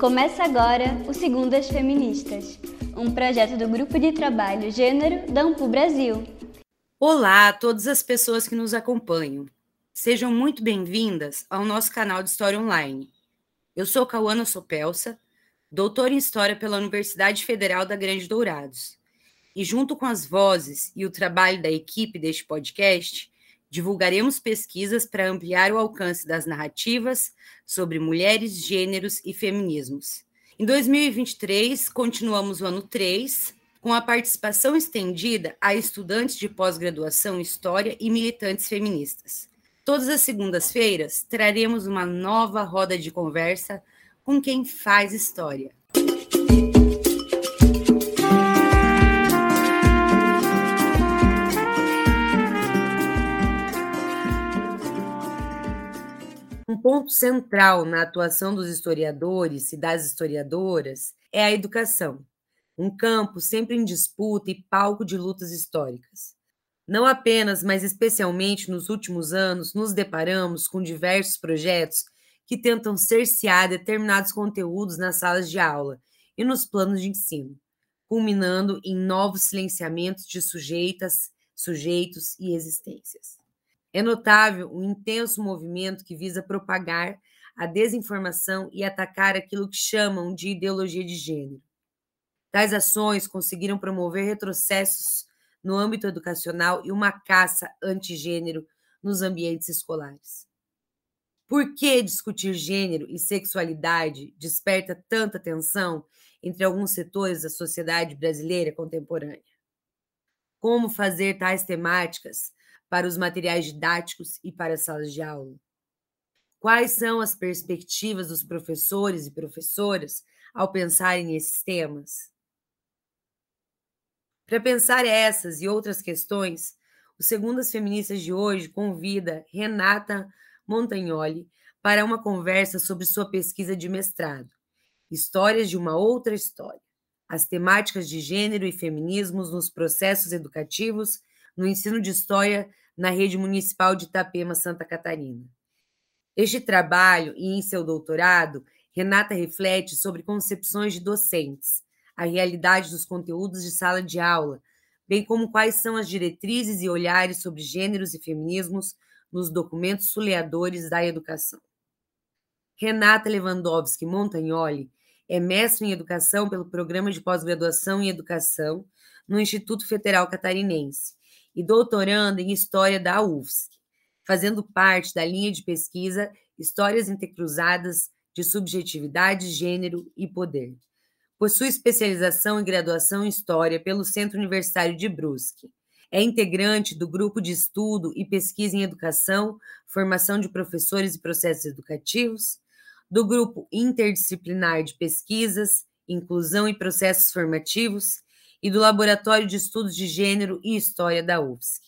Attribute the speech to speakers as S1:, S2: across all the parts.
S1: Começa agora o Segundas Feministas, um projeto do Grupo de Trabalho Gênero da Ampu Brasil.
S2: Olá a todas as pessoas que nos acompanham. Sejam muito bem-vindas ao nosso canal de História Online. Eu sou Cauana Sopelsa, doutora em História pela Universidade Federal da Grande Dourados. E junto com as vozes e o trabalho da equipe deste podcast, divulgaremos pesquisas para ampliar o alcance das narrativas sobre mulheres, gêneros e feminismos. Em 2023, continuamos o ano 3, com a participação estendida a estudantes de pós-graduação em História e militantes feministas. Todas as segundas-feiras traremos uma nova roda de conversa com quem faz história. Um ponto central na atuação dos historiadores e das historiadoras é a educação, um campo sempre em disputa e palco de lutas históricas. Não apenas, mas especialmente nos últimos anos, nos deparamos com diversos projetos que tentam cercear determinados conteúdos nas salas de aula e nos planos de ensino, culminando em novos silenciamentos de sujeitas, sujeitos e existências. É notável o intenso movimento que visa propagar a desinformação e atacar aquilo que chamam de ideologia de gênero. Tais ações conseguiram promover retrocessos no âmbito educacional e uma caça antigênero nos ambientes escolares. Por que discutir gênero e sexualidade desperta tanta tensão entre alguns setores da sociedade brasileira contemporânea? Como fazer tais temáticas para os materiais didáticos e para as salas de aula? Quais são as perspectivas dos professores e professoras ao pensarem nesses temas? Para pensar essas e outras questões, o Segundas Feministas de hoje convida Renata Montagnoli para uma conversa sobre sua pesquisa de mestrado, Histórias de uma Outra História, as temáticas de gênero e feminismos nos processos educativos no ensino de história na rede municipal de Itapema, Santa Catarina. Este trabalho e em seu doutorado, Renata reflete sobre concepções de docentes, a realidade dos conteúdos de sala de aula, bem como quais são as diretrizes e olhares sobre gêneros e feminismos nos documentos suleadores da educação. Renata Lewandowski Montagnoli é mestre em educação pelo Programa de Pós-Graduação em Educação no Instituto Federal Catarinense e doutorando em História da UFSC, fazendo parte da linha de pesquisa Histórias Intercruzadas de Subjetividade, Gênero e Poder. Possui especialização e graduação em História pelo Centro Universitário de Brusque. É integrante do Grupo de Estudo e Pesquisa em Educação, Formação de Professores e Processos Educativos, do Grupo Interdisciplinar de Pesquisas, Inclusão e Processos Formativos e do Laboratório de Estudos de Gênero e História da UFSC.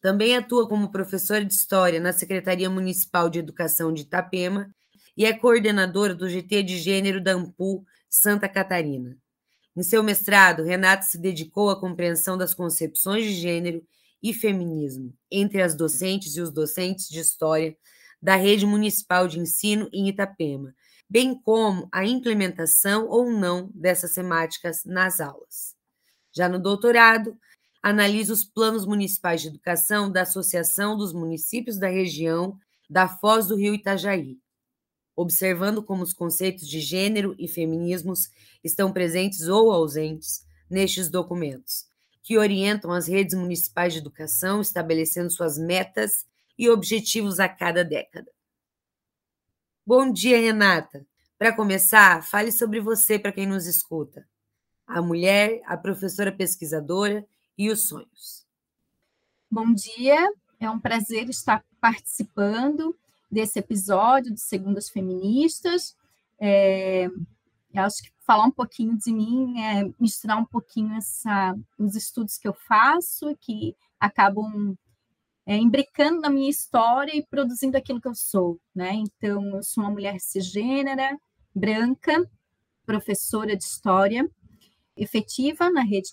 S2: Também atua como professora de História na Secretaria Municipal de Educação de Itapema e é coordenadora do GT de Gênero da AMPU Santa Catarina. Em seu mestrado, Renata se dedicou à compreensão das concepções de gênero e feminismo entre as docentes e os docentes de História da Rede Municipal de Ensino em Itapema, bem como a implementação ou não dessas temáticas nas aulas. Já no doutorado, analisa os planos municipais de educação da Associação dos Municípios da Região da Foz do Rio Itajaí, observando como os conceitos de gênero e feminismos estão presentes ou ausentes nestes documentos, que orientam as redes municipais de educação, estabelecendo suas metas e objetivos a cada década. Bom dia, Renata. Para começar, fale sobre você para quem nos escuta. A mulher, a professora pesquisadora e os sonhos.
S3: Bom dia, é um prazer estar participando desse episódio de Segundas Feministas. É, acho que falar um pouquinho de mim é misturar um pouquinho essa, os estudos que eu faço, que acabam é, imbricando na minha história e produzindo aquilo que eu sou, né? Então, eu sou uma mulher cisgênera, branca, professora de história, efetiva na rede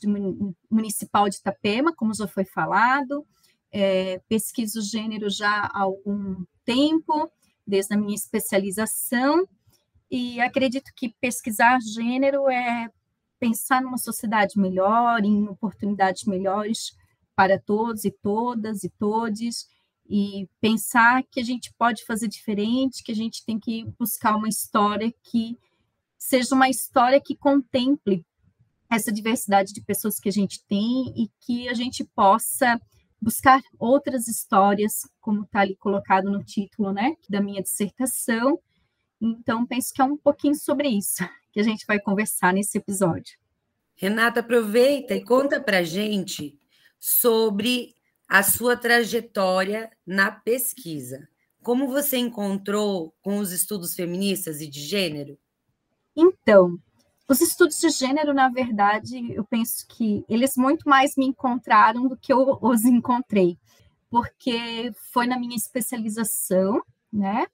S3: municipal de Itapema, como já foi falado, é, pesquiso gênero já há algum tempo, desde a minha especialização, e acredito que pesquisar gênero é pensar numa sociedade melhor, em oportunidades melhores para todos e todas e todes, e pensar que a gente pode fazer diferente, que a gente tem que buscar uma história que seja uma história que contemple essa diversidade de pessoas que a gente tem e que a gente possa buscar outras histórias, como está ali colocado no título, né, da minha dissertação. Então, penso que é um pouquinho sobre isso que a gente vai conversar nesse episódio.
S2: Renata, aproveita e conta para gente sobre a sua trajetória na pesquisa. Como você encontrou com os estudos feministas e de gênero?
S3: Então, os estudos de gênero, na verdade, eu penso que eles muito mais me encontraram do que eu os encontrei, porque foi na minha especialização, né,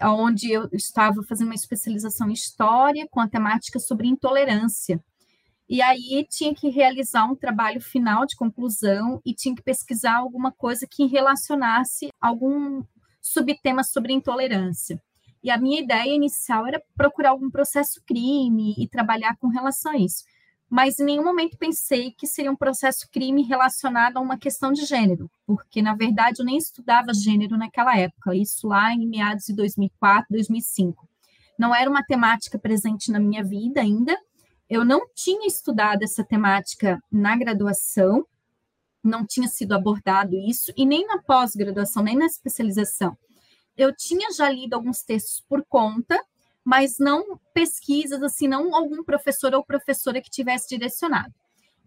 S3: onde eu estava fazendo uma especialização em história com a temática sobre intolerância. E aí tinha que realizar um trabalho final de conclusão e tinha que pesquisar alguma coisa que relacionasse algum subtema sobre intolerância. E a minha ideia inicial era procurar algum processo crime e trabalhar com relação a isso. Mas em nenhum momento pensei que seria um processo crime relacionado a uma questão de gênero, porque na verdade eu nem estudava gênero naquela época, isso lá em meados de 2004, 2005. Não era uma temática presente na minha vida ainda, eu não tinha estudado essa temática na graduação, não tinha sido abordado isso, e nem na pós-graduação, nem na especialização. Eu tinha já lido alguns textos por conta, mas não pesquisas, assim, não algum professor ou professora que tivesse direcionado.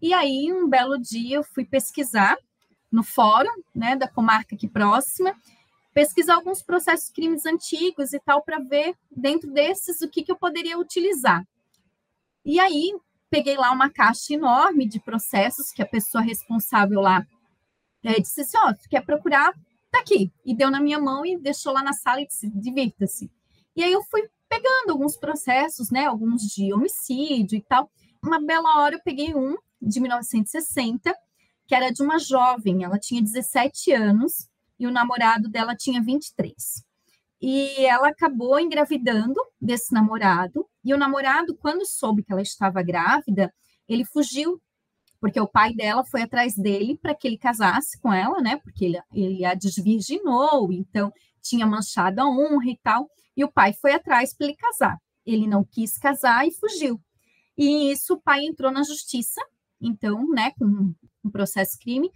S3: E aí, um belo dia, eu fui pesquisar no fórum, né, da comarca aqui próxima, pesquisar alguns processos crimes antigos e tal, para ver, dentro desses, o que, que eu poderia utilizar. E aí peguei lá uma caixa enorme de processos que a pessoa responsável lá é, disse assim, ó, oh, quer procurar? Tá aqui. E deu na minha mão e deixou lá na sala e disse, divirta-se. E aí eu fui pegando alguns processos, né, alguns de homicídio e tal. Uma bela hora eu peguei um de 1960, que era de uma jovem, ela tinha 17 anos e o namorado dela tinha 23 e ela acabou engravidando desse namorado. E o namorado, quando soube que ela estava grávida, ele fugiu, porque o pai dela foi atrás dele para que ele casasse com ela, né? Porque ele, ele a desvirginou, então tinha manchado a honra e tal. E o pai foi atrás para ele casar. Ele não quis casar e fugiu. E isso o pai entrou na justiça, então, né, com um processo crime,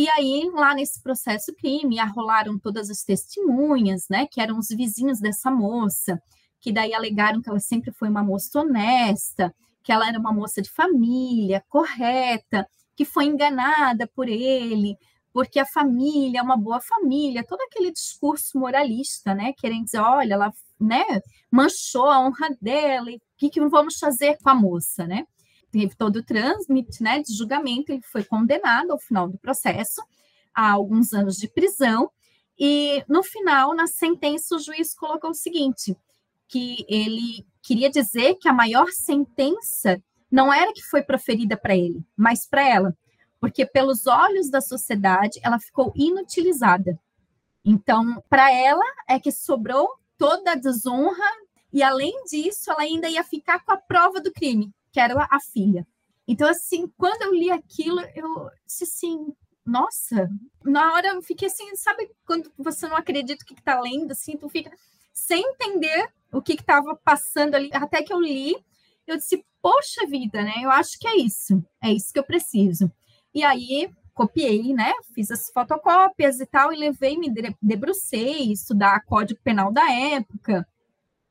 S3: e aí, lá nesse processo crime, arrolaram todas as testemunhas, né, que eram os vizinhos dessa moça, que daí alegaram que ela sempre foi uma moça honesta, que ela era uma moça de família, correta, que foi enganada por ele, porque a família é uma boa família, todo aquele discurso moralista, né, querendo dizer, olha, ela, né, manchou a honra dela, o que, que vamos fazer com a moça, né? Teve todo o trânsito né, de julgamento, ele foi condenado ao final do processo a alguns anos de prisão, e no final, na sentença, o juiz colocou o seguinte, que ele queria dizer que a maior sentença não era que foi proferida para ele, mas para ela, porque pelos olhos da sociedade ela ficou inutilizada. Então, para ela é que sobrou toda a desonra e além disso, ela ainda ia ficar com a prova do crime, que era a filha. Então, assim, quando eu li aquilo, eu disse assim, nossa, na hora eu fiquei assim, sabe quando você não acredita o que está lendo, assim, tu fica sem entender o que estava passando ali, até que eu li, eu disse, poxa vida, né? Eu acho que é isso, é isso que eu preciso. E aí copiei, né? Fiz as fotocópias e tal, e levei, me debrucei, estudar código penal da época,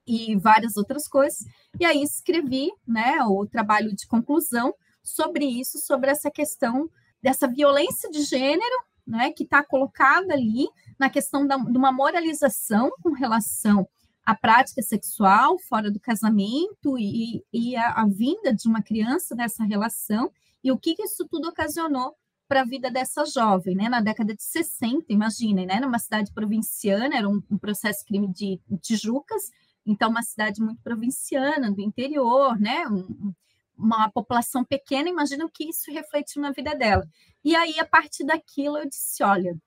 S3: e várias outras coisas. E aí escrevi né, o trabalho de conclusão sobre isso, sobre essa questão dessa violência de gênero, né, que está colocada ali na questão da, de uma moralização com relação à prática sexual fora do casamento e, e a, a, vinda de uma criança nessa relação, e o que, que isso tudo ocasionou para a vida dessa jovem, né? Na década de 60, imaginem, né? Numa cidade provinciana, era um, um processo crime de Tijucas, então, uma cidade muito provinciana, do interior, né? Um, uma população pequena, imagina o que isso refletiu na vida dela. E aí, a partir daquilo, eu disse: olha,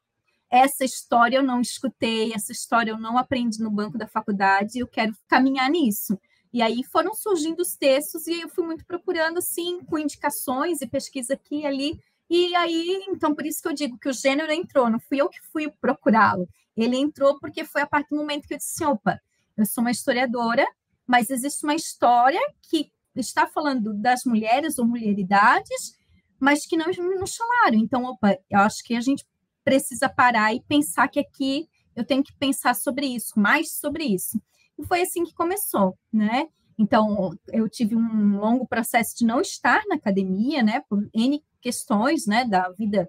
S3: essa história eu não escutei, essa história eu não aprendi no banco da faculdade, eu quero caminhar nisso. E aí foram surgindo os textos e eu fui muito procurando, assim, com indicações e pesquisa aqui e ali. E aí, então, por isso que eu digo que o gênero entrou, não fui eu que fui procurá-lo. Ele entrou porque foi a partir do momento que eu disse, opa, eu sou uma historiadora, mas existe uma história que está falando das mulheres ou mulheridades, mas que não nos chamaram. Então, opa, eu acho que a gente precisa parar e pensar que aqui eu tenho que pensar sobre isso, mais sobre isso. E foi assim que começou, né? Então, eu tive um longo processo de não estar na academia, né, por N questões, né, da vida,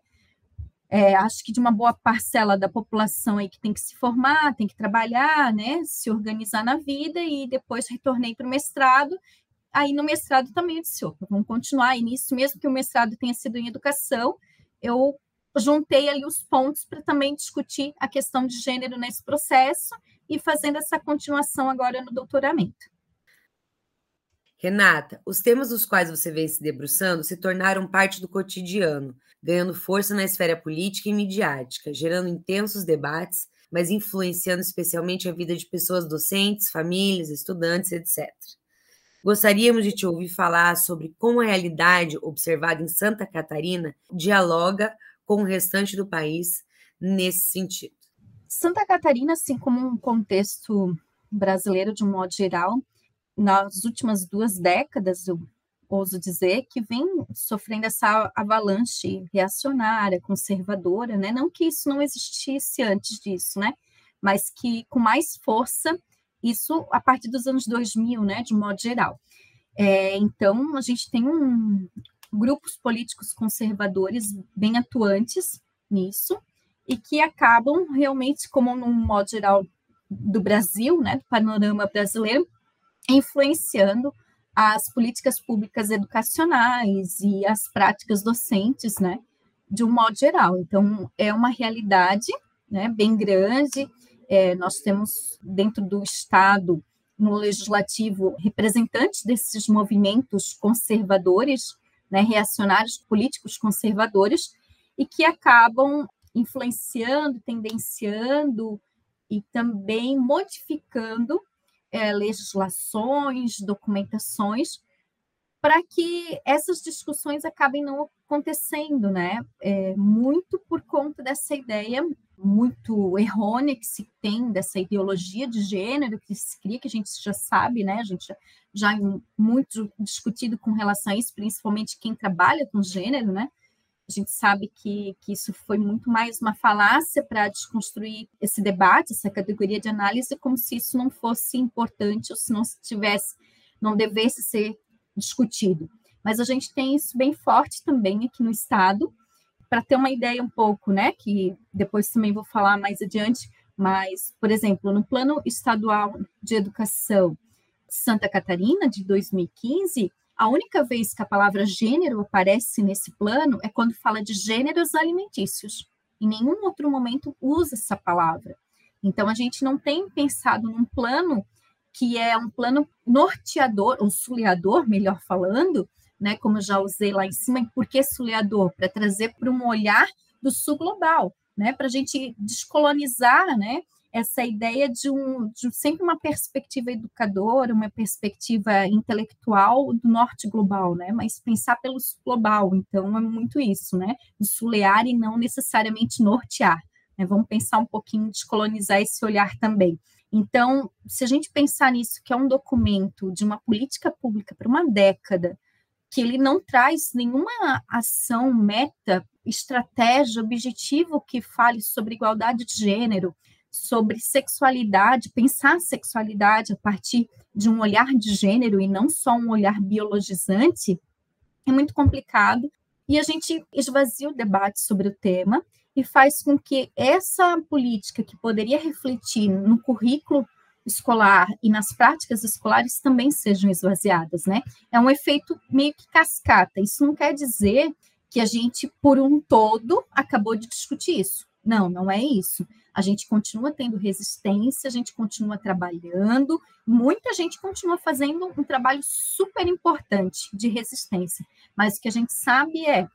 S3: é, acho que de uma boa parcela da população aí que tem que se formar, tem que trabalhar, né, se organizar na vida, e depois retornei para o mestrado, aí no mestrado também eu disse, opa, vamos continuar, e nisso mesmo que o mestrado tenha sido em educação, eu juntei ali os pontos para também discutir a questão de gênero nesse processo, e fazendo essa continuação agora no doutoramento.
S2: Renata, os temas dos quais você vem se debruçando se tornaram parte do cotidiano, ganhando força na esfera política e midiática, gerando intensos debates, mas influenciando especialmente a vida de pessoas docentes, famílias, estudantes, etc. Gostaríamos de te ouvir falar sobre como a realidade observada em Santa Catarina dialoga com o restante do país nesse sentido.
S3: Santa Catarina, assim como um contexto brasileiro de um modo geral, nas últimas duas décadas, ouso dizer, que vem sofrendo essa avalanche reacionária, conservadora, né? Não que isso não existisse antes disso, né? Mas que com mais força, isso a partir dos anos 2000, né? De modo geral. É, então, a gente tem um, grupos políticos conservadores bem atuantes nisso, e que acabam realmente, como no modo geral do Brasil, né, do panorama brasileiro, influenciando as políticas públicas educacionais e as práticas docentes, né, de um modo geral. Então, é uma realidade, né, bem grande. É, nós temos dentro do Estado, no legislativo, representantes desses movimentos conservadores, né, reacionários políticos conservadores, e que acabam influenciando, tendenciando e também modificando é, legislações, documentações, para que essas discussões acabem não acontecendo, né? É, muito por conta dessa ideia muito errônea que se tem dessa ideologia de gênero que se cria, que a gente já sabe, né? A gente já, já muito discutido com relação a isso, principalmente quem trabalha com gênero, né? A gente sabe que, que isso foi muito mais uma falácia para desconstruir esse debate, essa categoria de análise, como se isso não fosse importante ou se não tivesse, não devesse ser discutido. Mas a gente tem isso bem forte também aqui no Estado, para ter uma ideia um pouco, né, que depois também vou falar mais adiante, mas, por exemplo, no Plano Estadual de Educação Santa Catarina, de 2015, a única vez que a palavra gênero aparece nesse plano é quando fala de gêneros alimentícios. Em nenhum outro momento usa essa palavra. Então, a gente não tem pensado num plano que é um plano norteador, um suleador, melhor falando, né, como eu já usei lá em cima, e por que suleador? Para trazer para um olhar do sul global, né, para a gente descolonizar né, essa ideia de, um, de sempre uma perspectiva educadora, uma perspectiva intelectual do norte global, né? Mas pensar pelo global, então é muito isso, né? Sulear e não necessariamente nortear. Né? Vamos pensar um pouquinho, descolonizar esse olhar também. Então, se a gente pensar nisso, que é um documento de uma política pública para uma década, que ele não traz nenhuma ação, meta, estratégia, objetivo que fale sobre igualdade de gênero, sobre sexualidade, pensar sexualidade a partir de um olhar de gênero e não só um olhar biologizante, é muito complicado. E a gente esvazia o debate sobre o tema e faz com que essa política que poderia refletir no currículo escolar e nas práticas escolares também sejam esvaziadas, né? É um efeito meio que cascata. Isso não quer dizer que a gente, por um todo, acabou de discutir isso. Não, não é isso a gente continua tendo resistência, a gente continua trabalhando, muita gente continua fazendo um trabalho super importante de resistência, mas o que a gente sabe é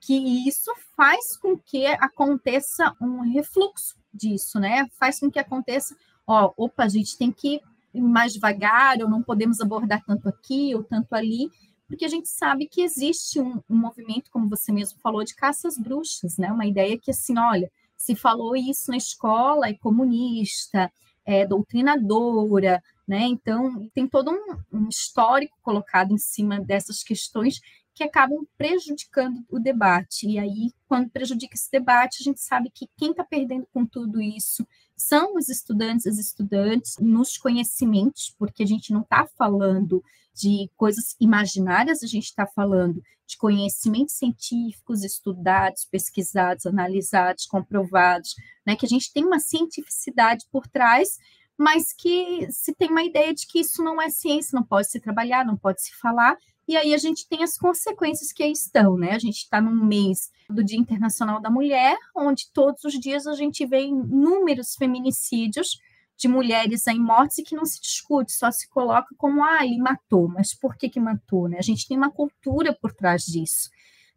S3: que isso faz com que aconteça um refluxo disso, né? Faz com que aconteça, ó, opa, a gente tem que mais devagar, ou não podemos abordar tanto aqui ou tanto ali, porque a gente sabe que existe um, um movimento, como você mesmo falou, de caças bruxas, né? Uma ideia que, assim, olha, se falou isso na escola, é comunista, é doutrinadora, né? Então, tem todo um, um histórico colocado em cima dessas questões que acabam prejudicando o debate. E aí, quando prejudica esse debate, a gente sabe que quem está perdendo com tudo isso são os estudantes, as estudantes, nos conhecimentos, porque a gente não está falando de coisas imaginárias, a gente está falando de conhecimentos científicos estudados, pesquisados, analisados, comprovados, né, que a gente tem uma cientificidade por trás, mas que se tem uma ideia de que isso não é ciência, não pode se trabalhar, não pode se falar, e aí a gente tem as consequências que aí estão, né? A gente está num mês do Dia Internacional da Mulher, onde todos os dias a gente vê inúmeros feminicídios de mulheres em mortes que não se discute, só se coloca como, ah, ele matou, mas por que que matou, né? A gente tem uma cultura por trás disso,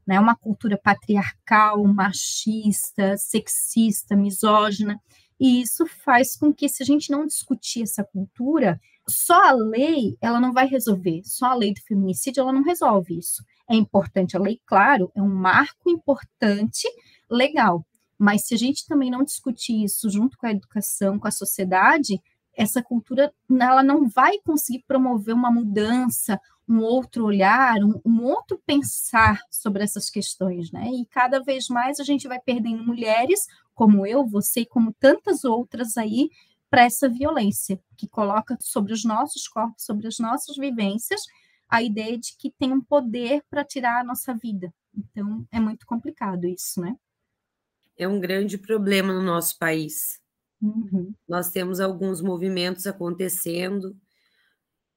S3: né? Uma cultura patriarcal, machista, sexista, misógina, e isso faz com que, se a gente não discutir essa cultura, só a lei ela não vai resolver, só a lei do feminicídio ela não resolve isso. É importante a lei, claro, é um marco importante legal, mas se a gente também não discutir isso junto com a educação, com a sociedade, essa cultura ela não vai conseguir promover uma mudança, um outro olhar, um, um, outro pensar sobre essas questões, né? E cada vez mais a gente vai perdendo mulheres como eu, você e como tantas outras aí para essa violência que coloca sobre os nossos corpos, sobre as nossas vivências, a ideia de que tem um poder para tirar a nossa vida. Então é muito complicado isso, né?
S2: É um grande problema no nosso país.
S3: Uhum.
S2: Nós temos alguns movimentos acontecendo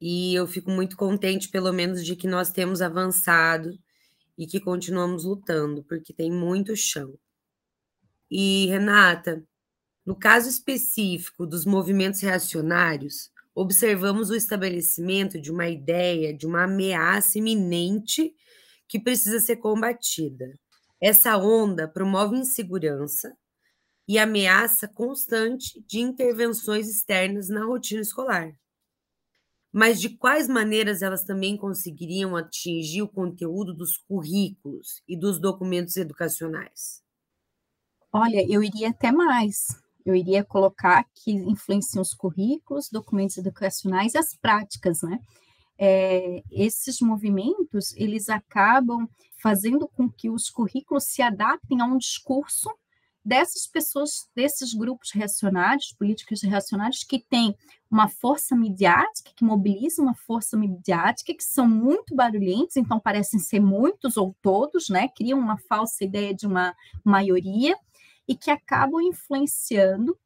S2: e eu fico muito contente, pelo menos, de que nós temos avançado e que continuamos lutando, porque tem muito chão. E, Renata, no caso específico dos movimentos reacionários, observamos o estabelecimento de uma ideia de uma ameaça iminente que precisa ser combatida. Essa onda promove insegurança e ameaça constante de intervenções externas na rotina escolar. Mas de quais maneiras elas também conseguiriam atingir o conteúdo dos currículos e dos documentos educacionais?
S3: Olha, eu iria até mais. Eu iria colocar que influenciam os currículos, documentos educacionais as práticas, né? É, esses movimentos, eles acabam fazendo com que os currículos se adaptem a um discurso dessas pessoas, desses grupos reacionários, políticos reacionários, que têm uma força midiática, que mobilizam uma força midiática, que são muito barulhentos, então parecem ser muitos ou todos, né? Criam uma falsa ideia de uma maioria, e que acabam influenciando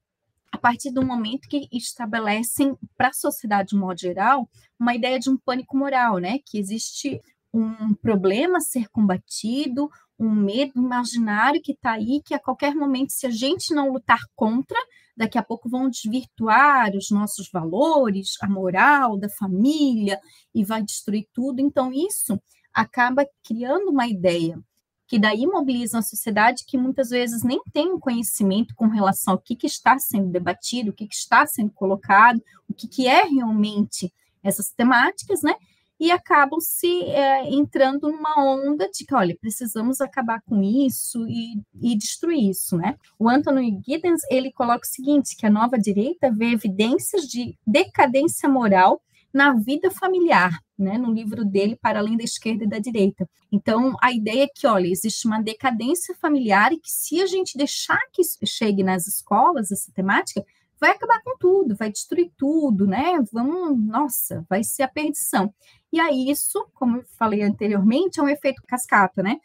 S3: a partir do momento que estabelecem para a sociedade de modo geral uma ideia de um pânico moral, né? Que existe um problema a ser combatido, um medo imaginário que está aí, que a qualquer momento, se a gente não lutar contra, daqui a pouco vão desvirtuar os nossos valores, a moral da família e vai destruir tudo. Então, isso acaba criando uma ideia que daí mobilizam a sociedade que muitas vezes nem tem um conhecimento com relação ao que, que está sendo debatido, o que, que está sendo colocado, o que, que é realmente essas temáticas, né? E acabam se é, entrando numa onda de que, olha, precisamos acabar com isso e, e destruir isso, né? O Anthony Giddens, ele coloca o seguinte, que a nova direita vê evidências de decadência moral na vida familiar, né, no livro dele, Para Além da Esquerda e da Direita. Então, a ideia é que, olha, existe uma decadência familiar e que se a gente deixar que chegue nas escolas, essa temática, vai acabar com tudo, vai destruir tudo, né? Vamos, nossa, vai ser a perdição. E aí isso, como eu falei anteriormente, é um efeito cascata, né?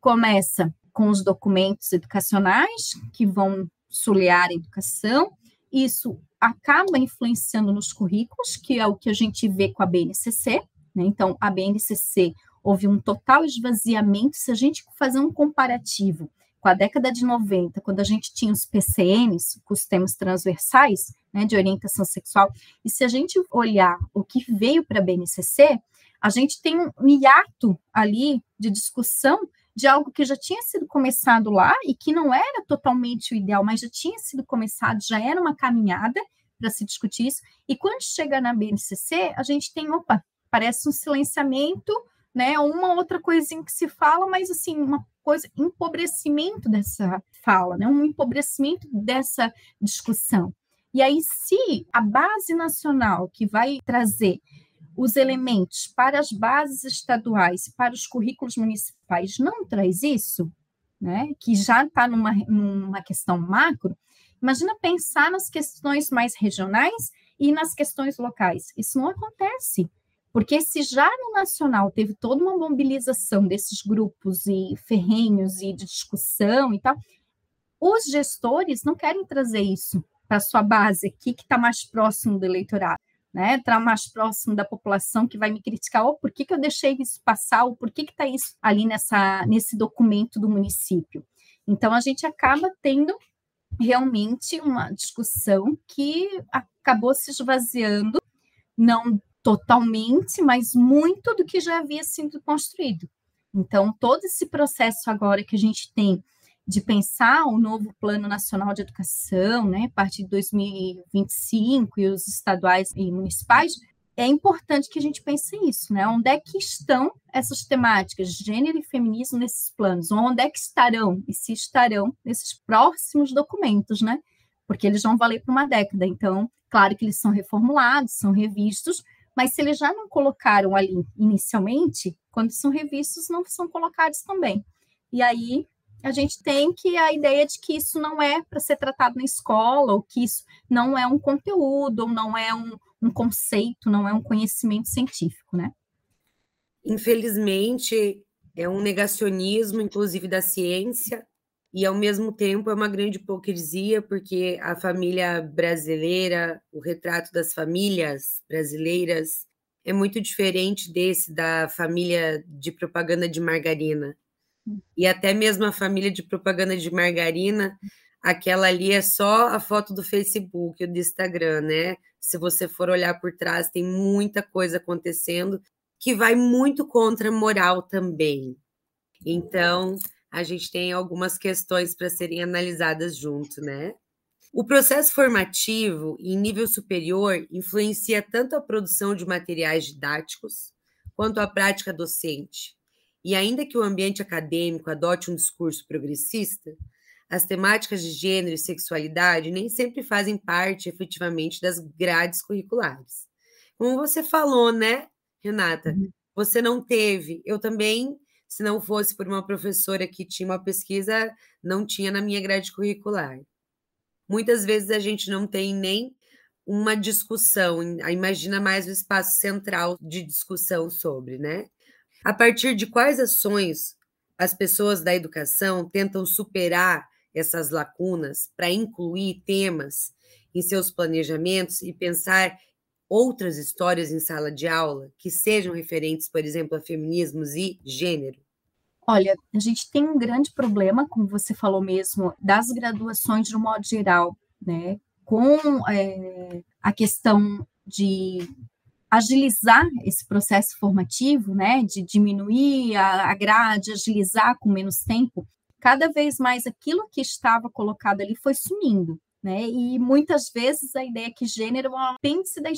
S3: Começa com os documentos educacionais que vão sulear a educação, isso acaba influenciando nos currículos, que é o que a gente vê com a BNCC, né? Então, a BNCC houve um total esvaziamento. Se a gente fazer um comparativo com a década de 90, quando a gente tinha os PCNs, os temas transversais, né, de orientação sexual, e se a gente olhar o que veio para a BNCC, a gente tem um hiato ali de discussão de algo que já tinha sido começado lá e que não era totalmente o ideal, mas já tinha sido começado, já era uma caminhada, para se discutir isso. E quando chega na BNCC, a gente tem, opa, parece um silenciamento, né? Uma outra coisinha que se fala, mas assim, uma coisa, empobrecimento dessa fala, né? Um empobrecimento dessa discussão. E aí, se a base nacional que vai trazer os elementos para as bases estaduais, para os currículos municipais, não traz isso, né? Que já está numa, numa questão macro, imagina pensar nas questões mais regionais e nas questões locais. Isso não acontece. Porque se já no nacional teve toda uma mobilização desses grupos e ferrenhos e de discussão e tal, os gestores não querem trazer isso para sua base aqui, que está mais próximo do eleitorado, né? Está mais próximo da população que vai me criticar, oh, por que, que eu deixei isso passar, ou por que está isso ali nessa, nesse documento do município. Então, a gente acaba tendo realmente uma discussão que acabou se esvaziando, não totalmente, mas muito do que já havia sido construído. Então, todo esse processo agora que a gente tem de pensar o novo Plano Nacional de Educação, né, a partir de 2025 e os estaduais e municipais, é importante que a gente pense nisso, né? Onde é que estão essas temáticas, gênero e feminismo nesses planos? Onde é que estarão e se estarão nesses próximos documentos, né? Porque eles vão valer por uma década. Então, claro que eles são reformulados, são revistos, mas se eles já não colocaram ali inicialmente, quando são revistos, não são colocados também. E aí a gente tem que a ideia de que isso não é para ser tratado na escola, ou que isso não é um conteúdo, ou não é um, um conceito, não é um conhecimento científico, né?
S2: Infelizmente, é um negacionismo, inclusive da ciência, e ao mesmo tempo é uma grande hipocrisia, porque a família brasileira, o retrato das famílias brasileiras é muito diferente desse da família de propaganda de margarina. E até mesmo a família de propaganda de margarina, aquela ali é só a foto do Facebook do Instagram, né? Se você for olhar por trás, tem muita coisa acontecendo que vai muito contra a moral também. Então, a gente tem algumas questões para serem analisadas junto, né? O processo formativo em nível superior influencia tanto a produção de materiais didáticos quanto a prática docente. E ainda que o ambiente acadêmico adote um discurso progressista, as temáticas de gênero e sexualidade nem sempre fazem parte efetivamente das grades curriculares. Como você falou, né, Renata? Uhum. Você não teve, eu também se não fosse por uma professora que tinha uma pesquisa, não tinha na minha grade curricular. Muitas vezes a gente não tem nem uma discussão, imagina mais o espaço central de discussão sobre, né? A partir de quais ações as pessoas da educação tentam superar essas lacunas para incluir temas em seus planejamentos e pensar outras histórias em sala de aula que sejam referentes, por exemplo, a feminismos e gênero?
S3: Olha, a gente tem um grande problema, como você falou mesmo, das graduações de um modo geral, né? Com é, a questão de agilizar esse processo formativo, né? De diminuir a, grade, agilizar com menos tempo. Cada vez mais aquilo que estava colocado ali foi sumindo, né? E muitas vezes a ideia é que gênero é um apêndice da,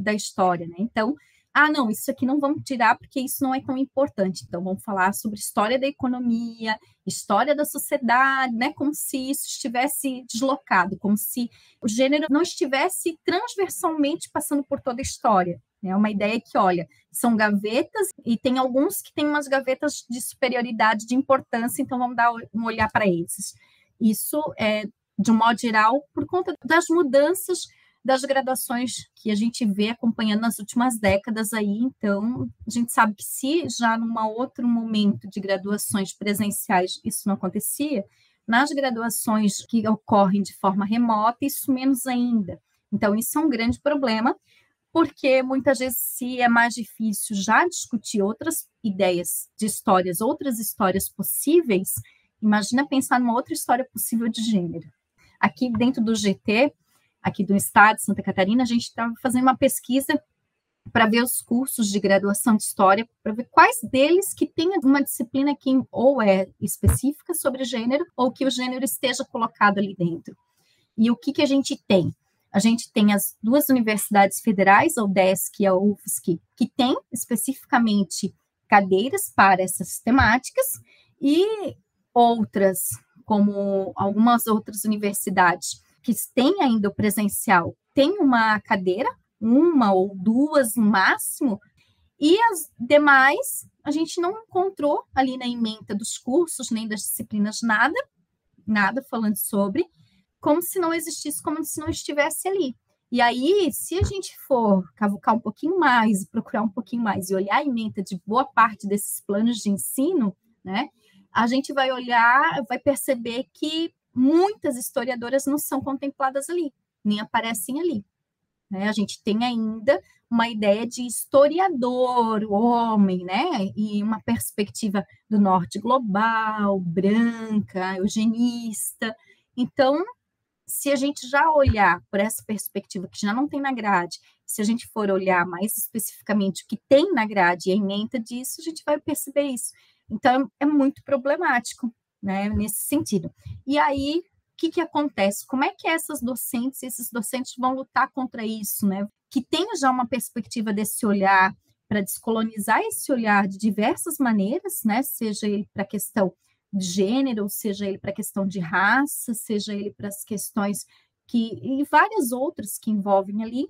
S3: da história, né? Então, ah, não, isso aqui não vamos tirar porque isso não é tão importante. Então, vamos falar sobre história da economia, história da sociedade, né? Como se isso estivesse deslocado, como se o gênero não estivesse transversalmente passando por toda a história. É uma ideia que, olha, são gavetas e tem alguns que têm umas gavetas de superioridade, de importância, então vamos dar um olhar para esses. Isso é, de um modo geral, por conta das mudanças das graduações que a gente vê acompanhando nas últimas décadas aí. Então, a gente sabe que se já num outro momento de graduações presenciais isso não acontecia, nas graduações que ocorrem de forma remota, isso menos ainda. Então, isso é um grande problema, porque muitas vezes, se é mais difícil já discutir outras ideias de histórias, outras histórias possíveis, imagina pensar numa outra história possível de gênero. Aqui dentro do GT, aqui do estado de Santa Catarina, a gente estava fazendo uma pesquisa para ver os cursos de graduação de história, para ver quais deles que tem uma disciplina que ou é específica sobre gênero, ou que o gênero esteja colocado ali dentro. E o que, que a gente tem? A gente tem as duas universidades federais, a UDESC e a UFSC, que têm especificamente cadeiras para essas temáticas, e outras, como algumas outras universidades que têm ainda o presencial, têm uma cadeira, uma ou duas no máximo, e as demais a gente não encontrou ali na emenda dos cursos, nem das disciplinas, nada, nada falando sobre, como se não existisse, como se não estivesse ali. E aí, se a gente for cavucar um pouquinho mais, procurar um pouquinho mais e olhar a emenda de boa parte desses planos de ensino, né, a gente vai olhar, vai perceber que muitas historiadoras não são contempladas ali, nem aparecem ali. Né? A gente tem ainda uma ideia de historiador, homem, né? E uma perspectiva do norte global, branca, eugenista. Então, se a gente já olhar por essa perspectiva que já não tem na grade, se a gente for olhar mais especificamente o que tem na grade e a emenda disso, a gente vai perceber isso. Então, é muito problemático, né, nesse sentido. E aí, o que, que acontece? Como é que essas docentes, esses docentes vão lutar contra isso, né? Que tenha já uma perspectiva desse olhar para descolonizar esse olhar de diversas maneiras, né? Seja ele para a questão de gênero, seja ele para a questão de raça, seja ele para as questões que e várias outras que envolvem ali,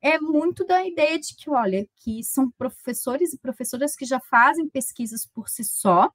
S3: é muito da ideia de que, olha, que são professores e professoras que já fazem pesquisas por si só,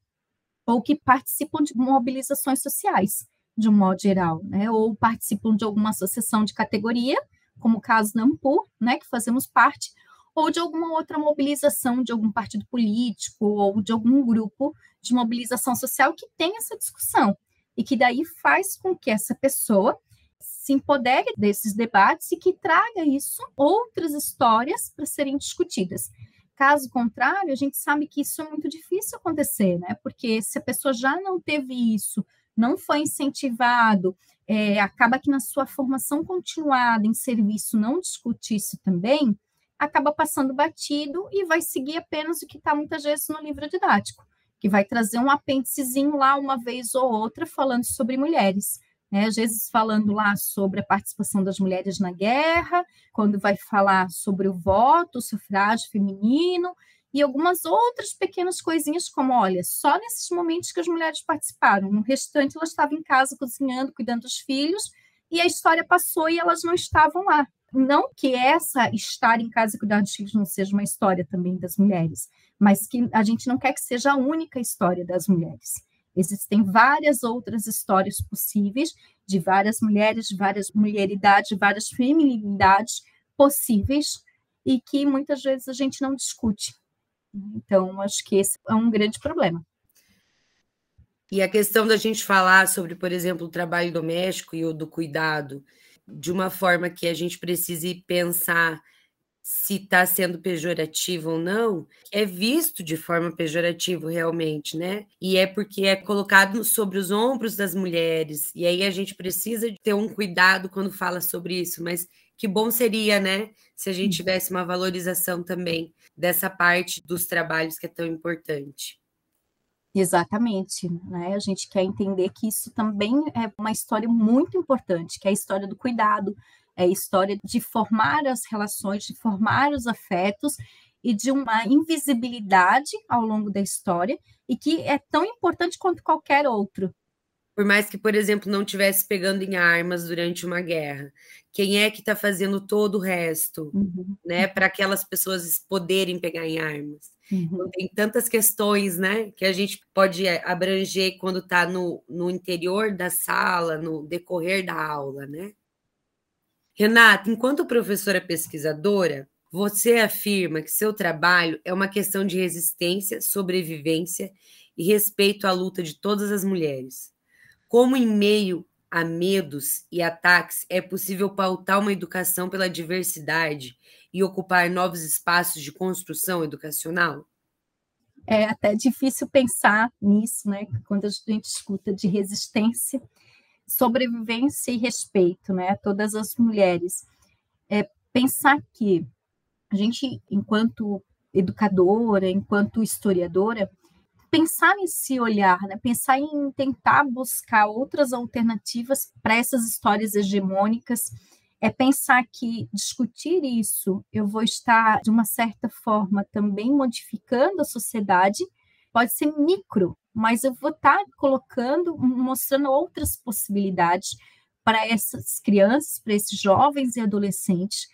S3: ou que participam de mobilizações sociais, de um modo geral, né? ou participam de alguma associação de categoria, como o caso da Ampur, né, que fazemos parte, ou de alguma outra mobilização de algum partido político ou de algum grupo de mobilização social que tem essa discussão e que daí faz com que essa pessoa se empodere desses debates e que traga isso outras histórias para serem discutidas. Caso contrário, a gente sabe que isso é muito difícil acontecer, né? Porque se a pessoa já não teve isso, não foi incentivado, é, acaba que na sua formação continuada em serviço não discute isso também, acaba passando batido e vai seguir apenas o que está muitas vezes no livro didático, que vai trazer um apêndicezinho lá uma vez ou outra falando sobre mulheres né? às vezes falando lá sobre a participação das mulheres na guerra, quando vai falar sobre o voto, o sufrágio feminino, e algumas outras pequenas coisinhas, como, olha, só nesses momentos que as mulheres participaram, no restante elas estavam em casa cozinhando, cuidando dos filhos, e a história passou e elas não estavam lá. Não que essa estar em casa e cuidar dos filhos não seja uma história também das mulheres, mas que a gente não quer que seja a única história das mulheres. Existem várias outras histórias possíveis de várias mulheres, de várias mulheridades, várias feminilidades possíveis e que muitas vezes a gente não discute. Então, acho que esse é um grande problema.
S2: E a questão da gente falar sobre, por exemplo, o trabalho doméstico e o do cuidado, de uma forma que a gente precise pensar se está sendo pejorativo ou não, é visto de forma pejorativa realmente, né? E é porque é colocado sobre os ombros das mulheres, e aí a gente precisa ter um cuidado quando fala sobre isso, mas que bom seria, né, se a gente uhum. tivesse uma valorização também dessa parte dos trabalhos que é tão importante.
S3: Exatamente, né? A gente quer entender que isso também é uma história muito importante, que é a história do cuidado, é a história de formar as relações, de formar os afetos e de uma invisibilidade ao longo da história e que é tão importante quanto qualquer outro.
S2: Por mais que, por exemplo, não tivesse pegando em armas durante uma guerra, quem é que está fazendo todo o resto, uhum. né, para aquelas pessoas poderem pegar em armas? Uhum. Então, tem tantas questões, né, que a gente pode abranger quando está no, no interior da sala, no decorrer da aula, né? Renata, enquanto professora pesquisadora, você afirma que seu trabalho é uma questão de resistência, sobrevivência e respeito à luta de todas as mulheres. Como, em meio a medos e ataques, é possível pautar uma educação pela diversidade e ocupar novos espaços de construção educacional?
S3: É até difícil pensar nisso, né? Quando a gente escuta de resistência sobrevivência e respeito, né, todas as mulheres. É pensar que a gente, enquanto educadora, enquanto historiadora, pensar nesse olhar, né, pensar em tentar buscar outras alternativas para essas histórias hegemônicas. É pensar que discutir isso, eu vou estar, de uma certa forma, também modificando a sociedade, pode ser micro, mas eu vou estar colocando, mostrando outras possibilidades para essas crianças, para esses jovens e adolescentes.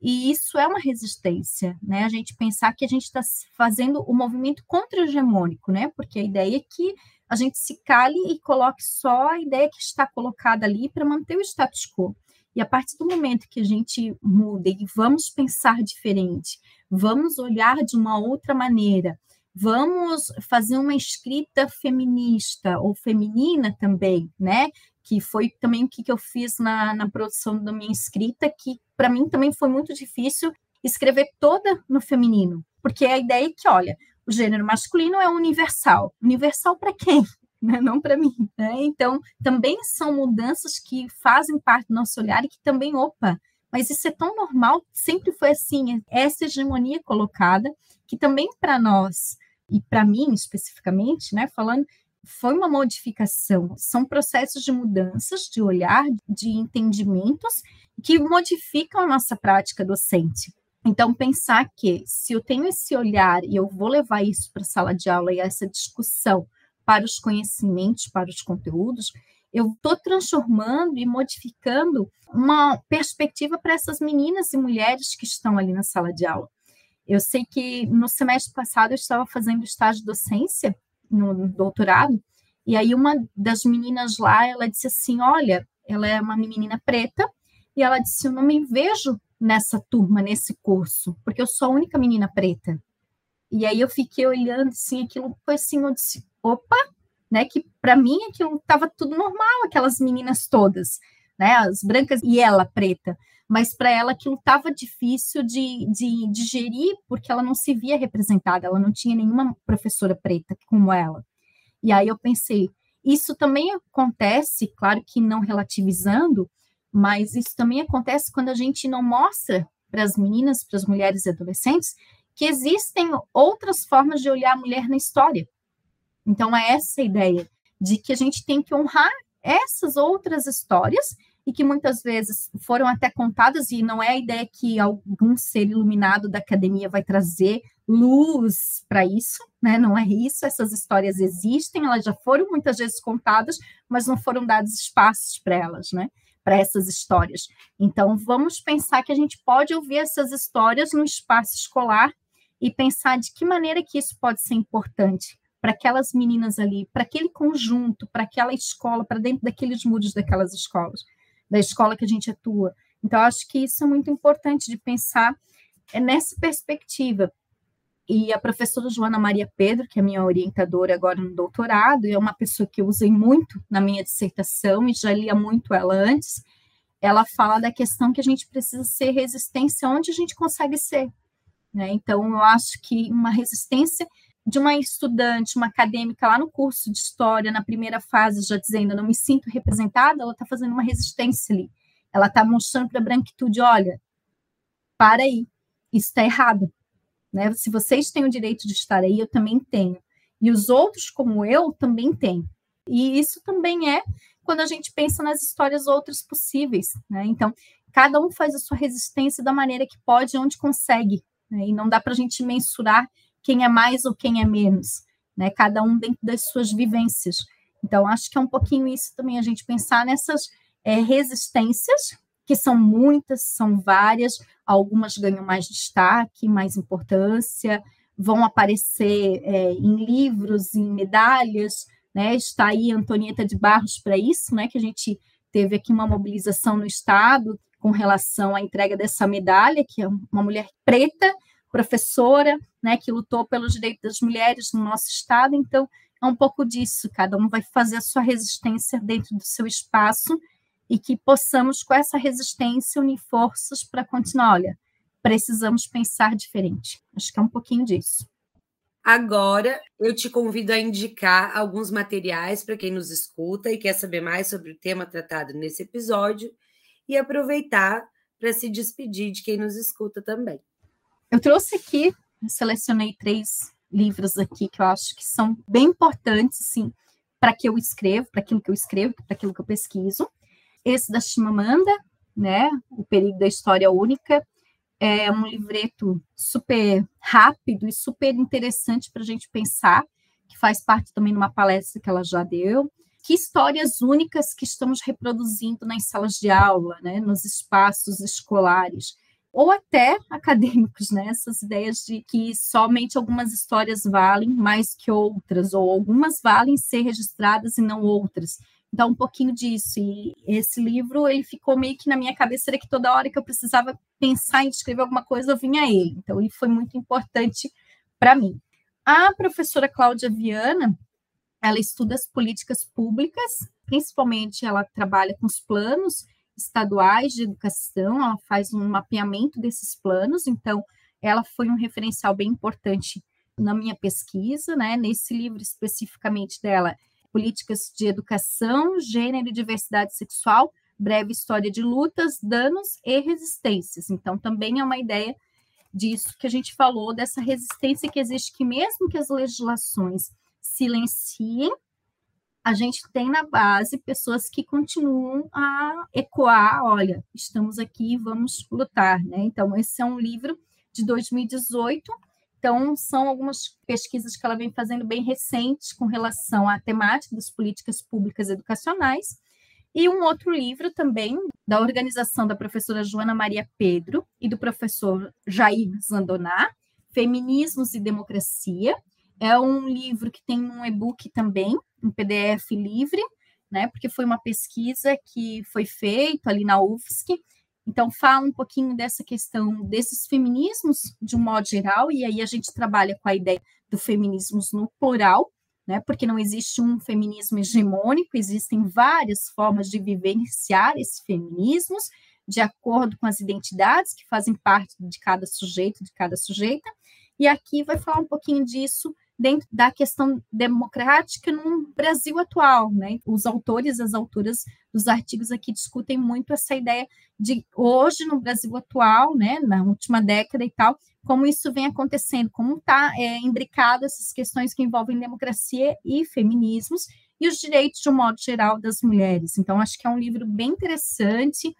S3: E isso é uma resistência, né? A gente pensar que a gente está fazendo o um movimento contra-hegemônico, né? Porque a ideia é que a gente se cale e coloque só a ideia que está colocada ali para manter o status quo. E a partir do momento que a gente muda e vamos pensar diferente, vamos olhar de uma outra maneira, vamos fazer uma escrita feminista ou feminina também, né? Que foi também o que eu fiz na, na produção da minha escrita, que para mim também foi muito difícil escrever toda no feminino, porque a ideia é que, olha, o gênero masculino é universal. Universal para quem? Né? Não para mim. Né? Então, também são mudanças que fazem parte do nosso olhar e que também, opa, mas isso é tão normal, sempre foi assim, essa hegemonia colocada, que também para nós, e para mim especificamente, né, falando, foi uma modificação, são processos de mudanças de olhar, de entendimentos, que modificam a nossa prática docente. Então, pensar que se eu tenho esse olhar e eu vou levar isso para a sala de aula e essa discussão para os conhecimentos, para os conteúdos, eu estou transformando e modificando uma perspectiva para essas meninas e mulheres que estão ali na sala de aula. Eu sei que no semestre passado eu estava fazendo estágio de docência no doutorado, e aí uma das meninas lá, ela disse assim, olha, ela é uma menina preta, e ela disse, eu não me vejo nessa turma, nesse curso, porque eu sou a única menina preta. E aí eu fiquei olhando assim, aquilo foi assim, eu disse, opa, né, que para mim aquilo estava tudo normal, aquelas meninas todas, né, as brancas e ela preta, mas para ela aquilo estava difícil de, de digerir, porque ela não se via representada, ela não tinha nenhuma professora preta como ela. E aí eu pensei, isso também acontece, claro que não relativizando, mas isso também acontece quando a gente não mostra para as meninas, para as mulheres e adolescentes, que existem outras formas de olhar a mulher na história. Então, é essa a ideia de que a gente tem que honrar essas outras histórias e que muitas vezes foram até contadas, e não é a ideia que algum ser iluminado da academia vai trazer luz para isso, né? Não é isso, essas histórias existem, elas já foram muitas vezes contadas, mas não foram dados espaços para elas, né? para essas histórias. Então, vamos pensar que a gente pode ouvir essas histórias no espaço escolar e pensar de que maneira que isso pode ser importante para aquelas meninas ali, para aquele conjunto, para aquela escola, para dentro daqueles muros daquelas escolas, da escola que a gente atua. Então, acho que isso é muito importante de pensar é nessa perspectiva. E a professora Joana Maria Pedro, que é minha orientadora agora no doutorado, e é uma pessoa que eu usei muito na minha dissertação e já lia muito ela antes, ela fala da questão que a gente precisa ser resistência onde a gente consegue ser. Né? Então, eu acho que uma resistência de uma estudante, uma acadêmica lá no curso de história, na primeira fase, já dizendo, não me sinto representada, ela está fazendo uma resistência ali. Ela está mostrando para a branquitude, olha, para aí, isso está errado. Né? Se vocês têm o direito de estar aí, eu também tenho. E os outros, como eu, também têm. E isso também é quando a gente pensa nas histórias outras possíveis. Né? Então, cada um faz a sua resistência da maneira que pode, onde consegue. Né? E não dá para a gente mensurar quem é mais ou quem é menos. Né? Cada um dentro das suas vivências. Então, acho que é um pouquinho isso também, a gente pensar nessas é, resistências, que são muitas, são várias, algumas ganham mais destaque, mais importância, vão aparecer é, em livros, em medalhas, né? Está aí Antonieta de Barros para isso, né? Que a gente teve aqui uma mobilização no Estado com relação à entrega dessa medalha, que é uma mulher preta, professora, né? Que lutou pelos direitos das mulheres no nosso Estado. Então, é um pouco disso. Cada um vai fazer a sua resistência dentro do seu espaço e que possamos, com essa resistência, unir forças para continuar. Olha, precisamos pensar diferente. Acho que é um pouquinho disso.
S2: Agora, eu te convido a indicar alguns materiais para quem nos escuta e quer saber mais sobre o tema tratado nesse episódio e aproveitar para se despedir de quem nos escuta também.
S3: Eu trouxe aqui, selecionei três livros aqui que eu acho que são bem importantes, sim, para que eu escrevo, para aquilo que eu escrevo, para aquilo que eu pesquiso esse da Chimamanda, né? O Perigo da História Única. É um livreto super rápido e super interessante para a gente pensar, que faz parte também de uma palestra que ela já deu. Que histórias únicas que estamos reproduzindo nas salas de aula, né? nos espaços escolares ou até acadêmicos, né? Essas ideias de que somente algumas histórias valem mais que outras, ou algumas valem ser registradas e não outras. Então, um pouquinho disso. E esse livro, ele ficou meio que na minha cabeça, era que toda hora que eu precisava pensar em escrever alguma coisa, eu vinha a ele. Então, ele foi muito importante para mim. A professora Cláudia Viana, ela estuda as políticas públicas, principalmente ela trabalha com os planos estaduais de educação, ela faz um mapeamento desses planos, então ela foi um referencial bem importante na minha pesquisa, né? Nesse livro especificamente dela, Políticas de Educação, Gênero e Diversidade Sexual, breve história de lutas, danos e resistências. Então, também é uma ideia disso que a gente falou, dessa resistência que existe, que mesmo que as legislações silenciem, a gente tem na base pessoas que continuam a ecoar, olha, estamos aqui, vamos lutar, né? Então, esse é um livro de 2018, então são algumas pesquisas que ela vem fazendo bem recentes com relação à temática das políticas públicas educacionais, e um outro livro também da organização da professora Joana Maria Pedro e do professor Jair Zandoná, Feminismos e Democracia, é um livro que tem um e-book também, um PDF livre, né? Porque foi uma pesquisa que foi feita ali na UFSC. Então, fala um pouquinho dessa questão desses feminismos de um modo geral, e aí a gente trabalha com a ideia do feminismo no plural, né? Porque não existe um feminismo hegemônico, existem várias formas de vivenciar esses feminismos, de acordo com as identidades que fazem parte de cada sujeito, de cada sujeita. E aqui vai falar um pouquinho disso dentro da questão democrática no Brasil atual, né? Os autores, as autoras dos artigos aqui discutem muito essa ideia de hoje no Brasil atual, né, na última década e tal, como isso vem acontecendo, como está é, imbricado essas questões que envolvem democracia e feminismos e os direitos de um modo geral das mulheres. Então, acho que é um livro bem interessante,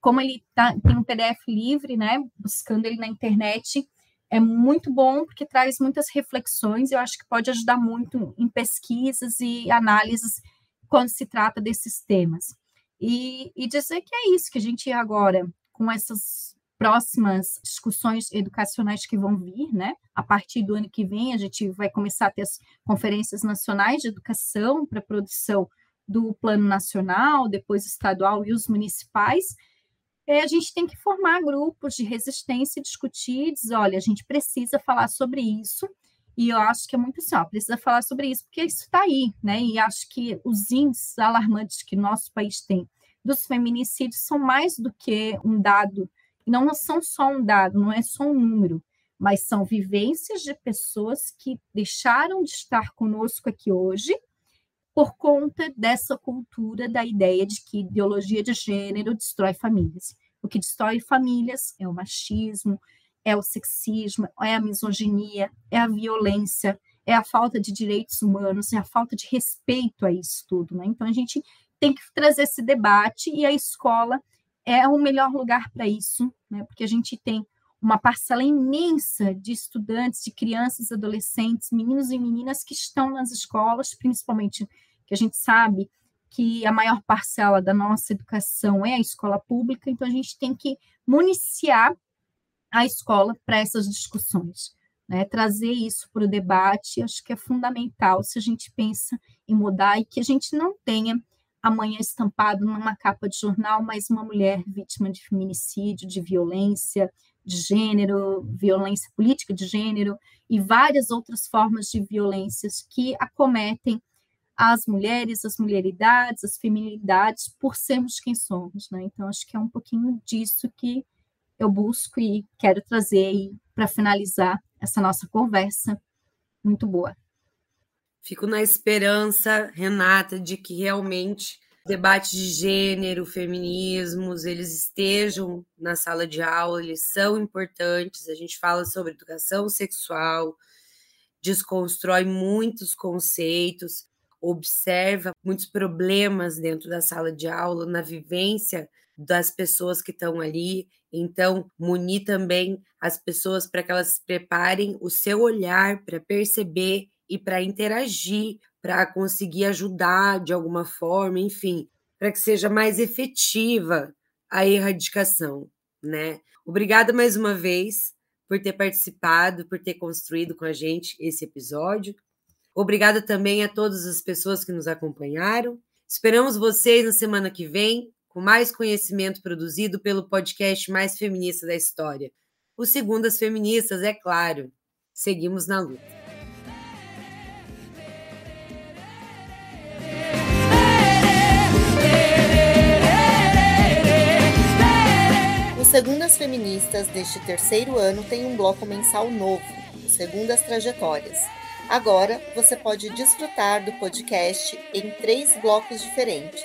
S3: como ele tá, tem um PDF livre, né, buscando ele na internet, é muito bom porque traz muitas reflexões e eu acho que pode ajudar muito em pesquisas e análises quando se trata desses temas. E, e dizer que é isso, que a gente agora, com essas próximas discussões educacionais que vão vir, né? A partir do ano que vem, a gente vai começar a ter as conferências nacionais de educação para produção do plano nacional, depois estadual e os municipais, é, a gente tem que formar grupos de resistência e discutir, dizer, olha, a gente precisa falar sobre isso, e eu acho que é muito assim, ó, precisa falar sobre isso, porque isso está aí, né? E acho que os índices alarmantes que nosso país tem dos feminicídios são mais do que um dado, não são só um dado, não é só um número, mas são vivências de pessoas que deixaram de estar conosco aqui hoje por conta dessa cultura da ideia de que ideologia de gênero destrói famílias. O que destrói famílias é o machismo, é o sexismo, é a misoginia, é a violência, é a falta de direitos humanos, é a falta de respeito a isso tudo. Né? Então, a gente tem que trazer esse debate e a escola é o melhor lugar para isso, né? porque a gente tem uma parcela imensa de estudantes, de crianças, adolescentes, meninos e meninas que estão nas escolas, principalmente que a gente sabe que a maior parcela da nossa educação é a escola pública, então a gente tem que municiar a escola para essas discussões. Né? Trazer isso para o debate, acho que é fundamental se a gente pensa em mudar e que a gente não tenha amanhã estampado numa capa de jornal mais uma mulher vítima de feminicídio, de violência, de gênero, violência política de gênero e várias outras formas de violências que acometem as mulheres, as mulheridades, as feminilidades, por sermos quem somos, né? Então, acho que é um pouquinho disso que eu busco e quero trazer para finalizar essa nossa conversa muito boa.
S2: Fico na esperança, Renata, de que realmente debates de gênero, feminismos, eles estejam na sala de aula, eles são importantes. A gente fala sobre educação sexual, desconstrói muitos conceitos. observa muitos problemas dentro da sala de aula, na vivência das pessoas que estão ali. Então, munir também as pessoas para que elas preparem o seu olhar para perceber e para interagir, para conseguir ajudar de alguma forma, enfim, para que seja mais efetiva a erradicação, né? Obrigada mais uma vez por ter participado, por ter construído com a gente esse episódio. Obrigada também a todas as pessoas que nos acompanharam. Esperamos vocês na semana que vem com mais conhecimento produzido pelo podcast mais feminista da história. O Segundas Feministas, é claro. Seguimos na luta.
S4: Segundas Feministas deste terceiro ano tem um bloco mensal novo, Segundas Trajetórias Agora você pode desfrutar do podcast em três blocos diferentes.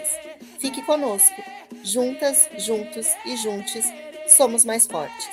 S4: Fique conosco. Juntas, juntos e juntes, somos mais fortes.